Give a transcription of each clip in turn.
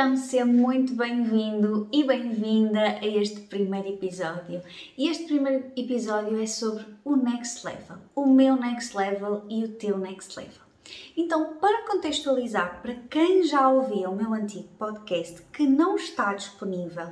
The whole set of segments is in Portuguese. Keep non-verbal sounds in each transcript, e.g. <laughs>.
Então, seja muito bem-vindo e bem-vinda a este primeiro episódio. E este primeiro episódio é sobre o next level, o meu next level e o teu next level. Então, para contextualizar, para quem já ouvia o meu antigo podcast que não está disponível,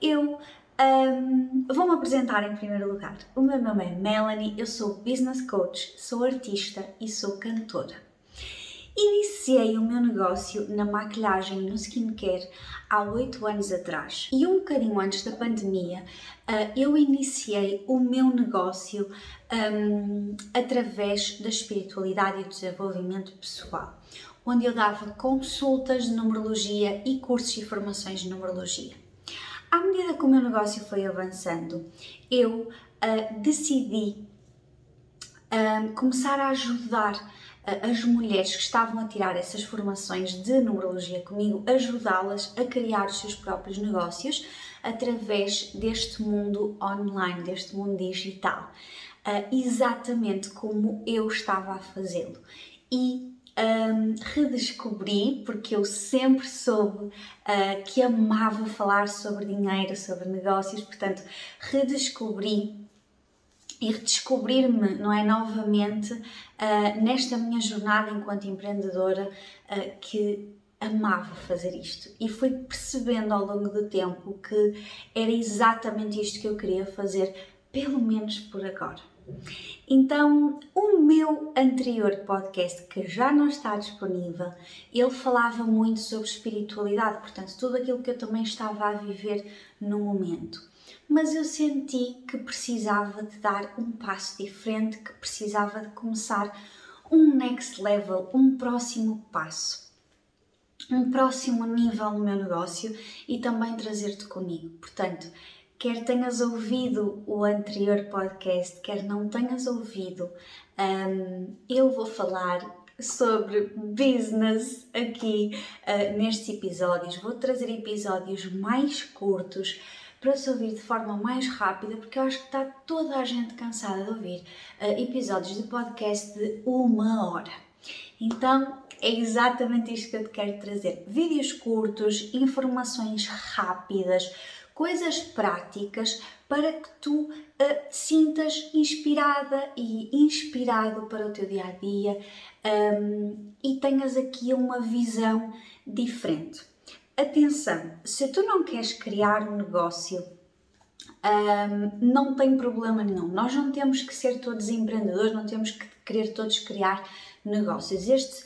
eu um, vou-me apresentar em primeiro lugar. O meu nome é Melanie, eu sou business coach, sou artista e sou cantora. Iniciei o meu negócio na maquilhagem no skincare há 8 anos atrás e um bocadinho antes da pandemia uh, eu iniciei o meu negócio um, através da espiritualidade e do desenvolvimento pessoal, onde eu dava consultas de numerologia e cursos e formações de numerologia. À medida que o meu negócio foi avançando, eu uh, decidi começar a ajudar as mulheres que estavam a tirar essas formações de numerologia comigo, ajudá-las a criar os seus próprios negócios através deste mundo online, deste mundo digital, uh, exatamente como eu estava a fazê-lo. E um, redescobri, porque eu sempre soube uh, que amava falar sobre dinheiro, sobre negócios, portanto, redescobri e redescobrir-me, não é, novamente uh, nesta minha jornada enquanto empreendedora uh, que amava fazer isto e fui percebendo ao longo do tempo que era exatamente isto que eu queria fazer, pelo menos por agora. Então, o meu anterior podcast, que já não está disponível, ele falava muito sobre espiritualidade, portanto, tudo aquilo que eu também estava a viver no momento mas eu senti que precisava de dar um passo diferente, que precisava de começar um next level, um próximo passo, um próximo nível no meu negócio e também trazer-te comigo. Portanto, quer tenhas ouvido o anterior podcast, quer não tenhas ouvido, um, eu vou falar sobre business aqui uh, nestes episódios. Vou trazer episódios mais curtos para se ouvir de forma mais rápida, porque eu acho que está toda a gente cansada de ouvir uh, episódios de podcast de uma hora. Então é exatamente isto que eu te quero trazer: vídeos curtos, informações rápidas, coisas práticas para que tu uh, te sintas inspirada e inspirado para o teu dia a dia um, e tenhas aqui uma visão diferente. Atenção, se tu não queres criar um negócio, um, não tem problema nenhum. Nós não temos que ser todos empreendedores, não temos que querer todos criar negócios. Este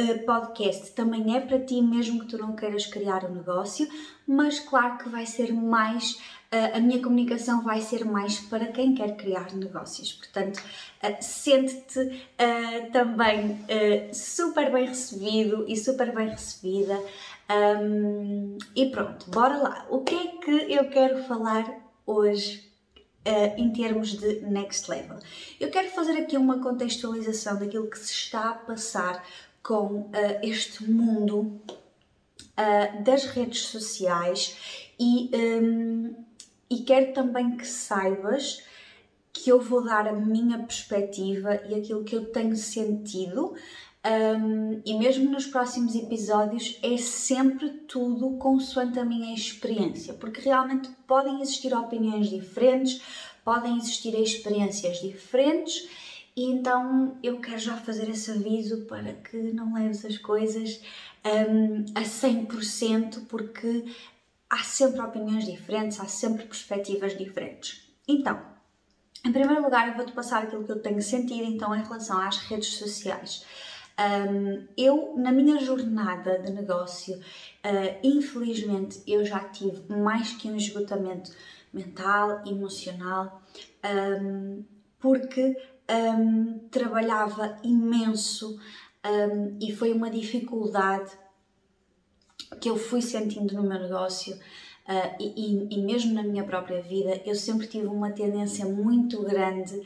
uh, podcast também é para ti, mesmo que tu não queiras criar um negócio, mas claro que vai ser mais. Uh, a minha comunicação vai ser mais para quem quer criar negócios. Portanto, uh, sente-te também super bem recebido e super bem recebida. Um, e pronto, bora lá. O que é que eu quero falar hoje uh, em termos de next level? Eu quero fazer aqui uma contextualização daquilo que se está a passar com uh, este mundo uh, das redes sociais e, um, e quero também que saibas que eu vou dar a minha perspectiva e aquilo que eu tenho sentido um, e mesmo nos próximos episódios é sempre tudo consoante a minha experiência, porque realmente podem existir opiniões diferentes, podem existir experiências diferentes, e então eu quero já fazer esse aviso para que não leves as coisas um, a 100%, porque há sempre opiniões diferentes, há sempre perspectivas diferentes. Então, em primeiro lugar, eu vou-te passar aquilo que eu tenho sentido então em relação às redes sociais. Um, eu, na minha jornada de negócio, uh, infelizmente, eu já tive mais que um esgotamento mental, emocional, um, porque um, trabalhava imenso e foi uma dificuldade que eu fui sentindo no meu negócio. Uh, e, e, mesmo na minha própria vida, eu sempre tive uma tendência muito grande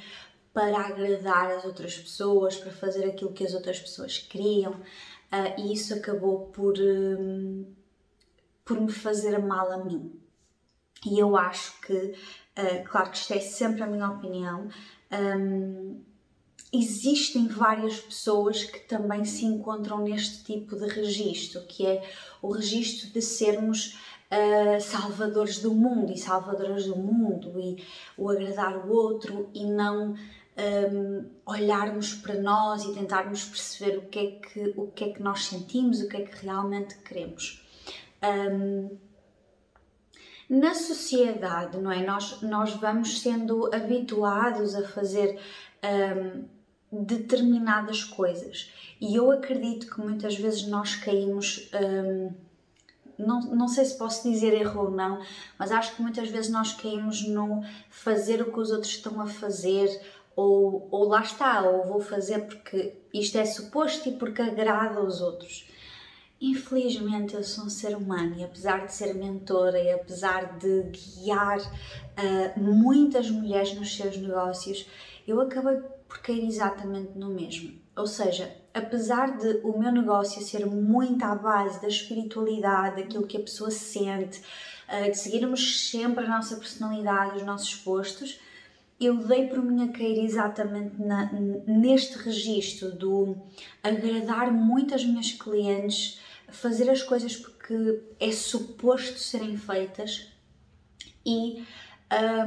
para agradar as outras pessoas, para fazer aquilo que as outras pessoas queriam, uh, e isso acabou por, um, por me fazer mal a mim. E eu acho que, uh, claro que isto é sempre a minha opinião, um, existem várias pessoas que também se encontram neste tipo de registro, que é o registro de sermos uh, salvadores do mundo e salvadoras do mundo e o agradar o outro e não um, olharmos para nós e tentarmos perceber o que, é que, o que é que nós sentimos, o que é que realmente queremos. Um, na sociedade, não é? Nós, nós vamos sendo habituados a fazer um, determinadas coisas e eu acredito que muitas vezes nós caímos. Não, não sei se posso dizer erro ou não, mas acho que muitas vezes nós caímos no fazer o que os outros estão a fazer ou, ou lá está, ou vou fazer porque isto é suposto e porque agrada aos outros. Infelizmente eu sou um ser humano e apesar de ser mentora e apesar de guiar uh, muitas mulheres nos seus negócios, eu acabei por cair exatamente no mesmo. Ou seja, apesar de o meu negócio ser muito à base da espiritualidade, daquilo que a pessoa sente, uh, de seguirmos sempre a nossa personalidade, os nossos postos, eu dei por mim a cair exatamente na, neste registro do agradar muito as minhas clientes, fazer as coisas porque é suposto serem feitas e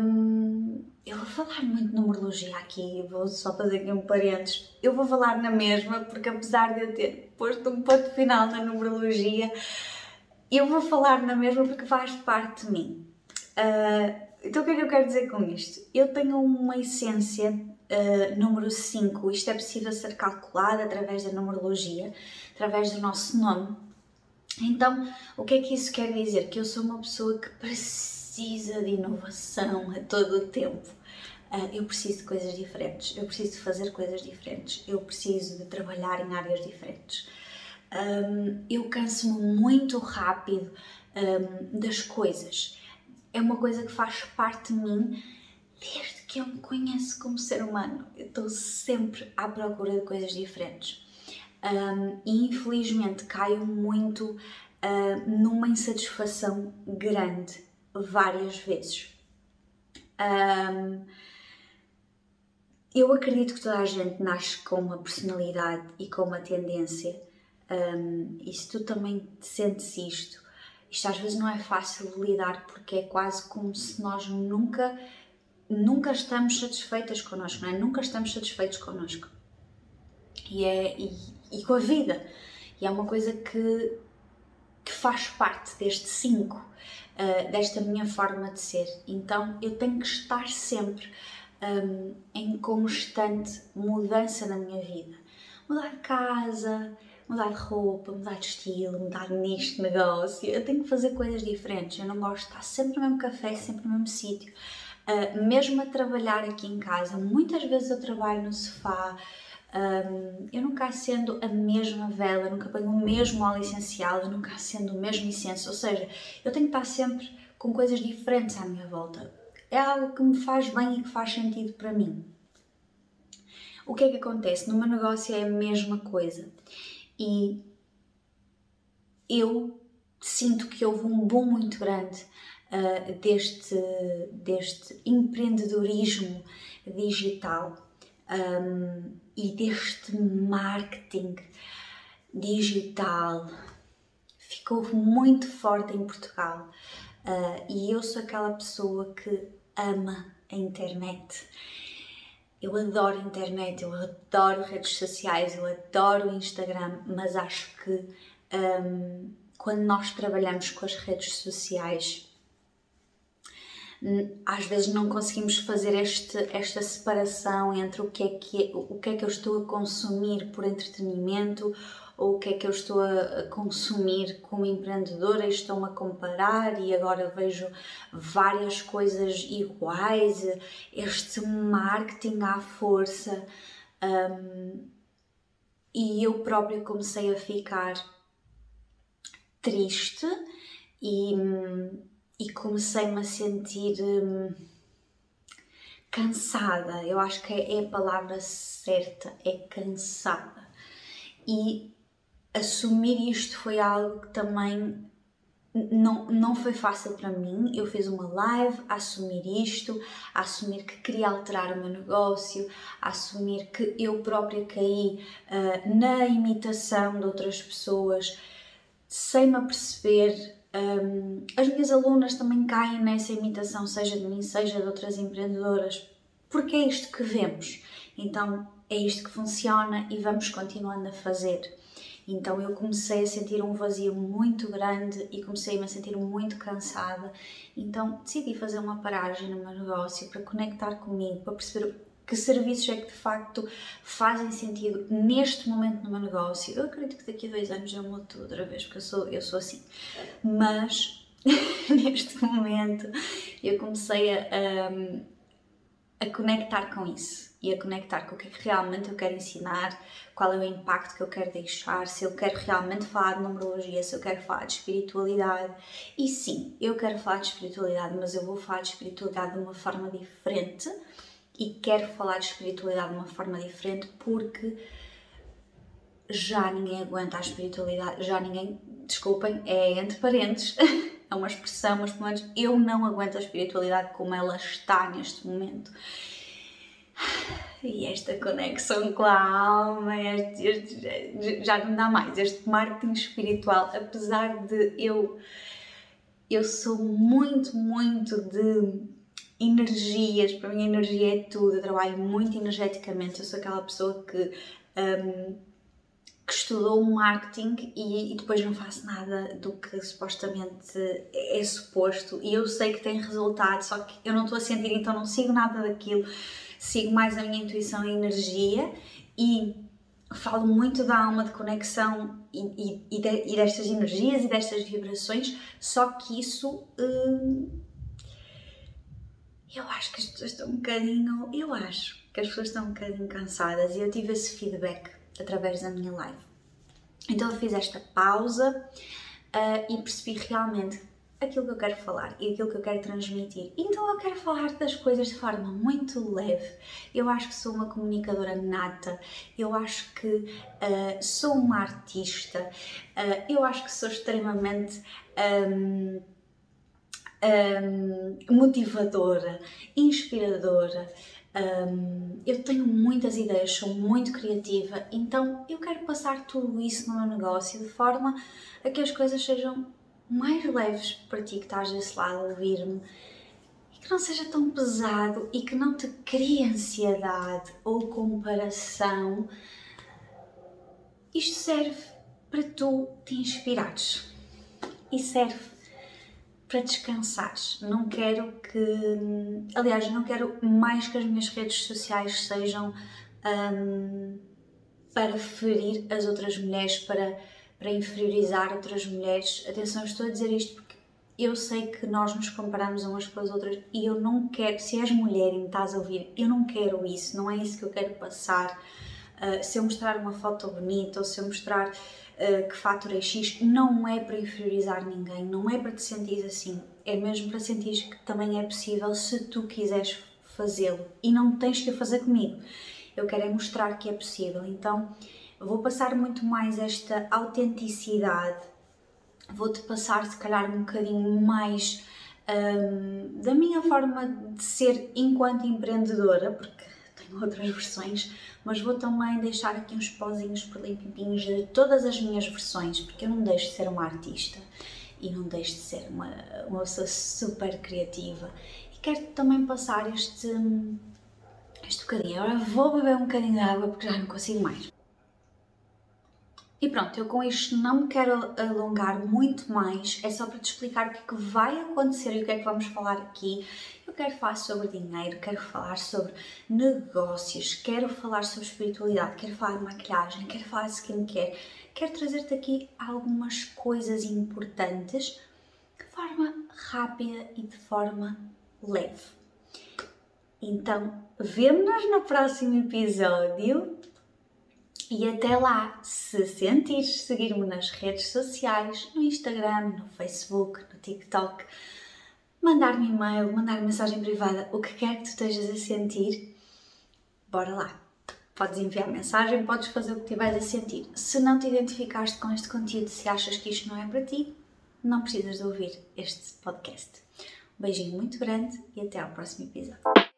um, eu vou falar muito de numerologia aqui, vou só fazer aqui um parênteses. Eu vou falar na mesma, porque apesar de eu ter posto um ponto final na numerologia, eu vou falar na mesma porque faz parte de mim. Uh, então o que é que eu quero dizer com isto? Eu tenho uma essência uh, número 5, isto é possível ser calculado através da numerologia, através do nosso nome. Então, o que é que isso quer dizer? Que eu sou uma pessoa que precisa de inovação a todo o tempo. Uh, eu preciso de coisas diferentes, eu preciso de fazer coisas diferentes, eu preciso de trabalhar em áreas diferentes. Um, eu canso-me muito rápido um, das coisas é uma coisa que faz parte de mim desde que eu me conheço como ser humano. Eu estou sempre à procura de coisas diferentes. Um, e infelizmente caio muito uh, numa insatisfação grande várias vezes. Um, eu acredito que toda a gente nasce com uma personalidade e com uma tendência, um, e se tu também sentes isto, isto às vezes não é fácil de lidar porque é quase como se nós nunca, nunca estamos satisfeitas connosco, não é? Nunca estamos satisfeitos connosco. E, é, e, e com a vida. E é uma coisa que, que faz parte deste 5, uh, desta minha forma de ser. Então eu tenho que estar sempre um, em constante mudança na minha vida. Mudar de casa, mudar de roupa, mudar de estilo, mudar neste negócio. Eu tenho que fazer coisas diferentes. Eu não gosto de estar sempre no mesmo café, sempre no mesmo sítio. Uh, mesmo a trabalhar aqui em casa, muitas vezes eu trabalho no sofá. Um, eu nunca acendo a mesma vela, nunca ponho o mesmo óleo essencial, nunca acendo o mesmo incenso. Ou seja, eu tenho que estar sempre com coisas diferentes à minha volta. É algo que me faz bem e que faz sentido para mim. O que é que acontece? No meu negócio é a mesma coisa e eu sinto que houve um boom muito grande uh, deste, deste empreendedorismo digital um, e deste marketing digital. Ficou muito forte em Portugal uh, e eu sou aquela pessoa que ama a internet eu adoro internet, eu adoro redes sociais, eu adoro Instagram, mas acho que um, quando nós trabalhamos com as redes sociais, às vezes não conseguimos fazer este, esta separação entre o que, é que é, o que é que eu estou a consumir por entretenimento ou o que é que eu estou a consumir como empreendedora estou-me a comparar e agora vejo várias coisas iguais, este marketing à força. Um, e eu própria comecei a ficar triste e, e comecei-me a sentir hum, cansada. Eu acho que é a palavra certa, é cansada. E assumir isto foi algo que também não, não foi fácil para mim. Eu fiz uma live a assumir isto, a assumir que queria alterar o meu negócio, a assumir que eu própria caí uh, na imitação de outras pessoas sem me aperceber. Um, as minhas alunas também caem nessa imitação, seja de mim, seja de outras empreendedoras, porque é isto que vemos. Então é isto que funciona e vamos continuando a fazer. Então eu comecei a sentir um vazio muito grande e comecei a sentir muito cansada. Então decidi fazer uma paragem no meu negócio para conectar comigo, para perceber que serviços é que de facto fazem sentido neste momento no meu negócio. Eu acredito que daqui a dois anos eu mudo tudo outra vez, porque eu sou, eu sou assim. Mas <laughs> neste momento eu comecei a, a, a conectar com isso e a conectar com o que é que realmente eu quero ensinar, qual é o impacto que eu quero deixar, se eu quero realmente falar de numerologia, se eu quero falar de espiritualidade. E sim, eu quero falar de espiritualidade, mas eu vou falar de espiritualidade de uma forma diferente e quero falar de espiritualidade de uma forma diferente porque já ninguém aguenta a espiritualidade, já ninguém, desculpem, é entre parentes, <laughs> é uma expressão, mas pelo menos eu não aguento a espiritualidade como ela está neste momento. E esta conexão com a alma, este, este, já não dá mais. Este marketing espiritual, apesar de eu, eu sou muito, muito de energias, para mim a energia é tudo, eu trabalho muito energeticamente, eu sou aquela pessoa que, um, que estudou marketing e, e, depois não faço nada do que supostamente é suposto e eu sei que tem resultado, só que eu não estou a sentir, então não sigo nada daquilo sigo mais a minha intuição e energia e falo muito da alma de conexão e, e, e, de, destas energias e destas vibrações, só que isso hum, eu acho que as pessoas estão um bocadinho, eu acho que as pessoas estão um bocadinho cansadas e eu tive esse feedback através da minha live. Então eu fiz esta pausa uh, e percebi realmente aquilo que eu quero falar e aquilo que eu quero transmitir. Então eu quero falar das coisas de forma muito leve. Eu acho que sou uma comunicadora nata, eu acho que uh, sou uma artista, uh, eu acho que sou extremamente. Um, um, motivadora, inspiradora. Um, eu tenho muitas ideias, sou muito criativa, então eu quero passar tudo isso no meu negócio de forma a que as coisas sejam mais leves para ti que estás desse lado a ouvir-me e que não seja tão pesado e que não te crie ansiedade ou comparação. Isto serve para tu te inspirares e serve para descansares. Não quero que. Aliás, não quero mais que as minhas redes sociais sejam um, para ferir as outras mulheres, para para inferiorizar outras mulheres. Atenção, estou a dizer isto porque eu sei que nós nos comparamos umas com as outras e eu não quero, se és mulher e me estás a ouvir, eu não quero isso, não é isso que eu quero passar. Uh, se eu mostrar uma foto bonita ou se eu mostrar uh, que fatura X, não é para inferiorizar ninguém, não é para te sentir assim, é mesmo para sentir que também é possível se tu quiseres fazê-lo e não tens que fazer comigo. Eu quero é mostrar que é possível, então vou passar muito mais esta autenticidade, vou-te passar se calhar um bocadinho mais um, da minha forma de ser enquanto empreendedora, porque tenho outras versões, mas vou também deixar aqui uns pozinhos por limpinhos de todas as minhas versões, porque eu não deixo de ser uma artista e não deixo de ser uma, uma pessoa super criativa. E quero também passar este, este bocadinho. Agora vou beber um bocadinho de água porque já não consigo mais. E pronto, eu com isto não me quero alongar muito mais, é só para te explicar o que é que vai acontecer e o que é que vamos falar aqui. Eu quero falar sobre dinheiro, quero falar sobre negócios, quero falar sobre espiritualidade, quero falar de maquilhagem, quero falar de skincare, quero trazer-te aqui algumas coisas importantes de forma rápida e de forma leve. Então, vemo-nos no próximo episódio e até lá, se sentires seguir-me nas redes sociais, no Instagram, no Facebook, no TikTok, mandar-me e-mail, mandar mensagem privada, o que quer que tu estejas a sentir, bora lá. Podes enviar mensagem, podes fazer o que estiveres a sentir. Se não te identificaste com este conteúdo, se achas que isto não é para ti, não precisas de ouvir este podcast. Um beijinho muito grande e até ao próximo episódio.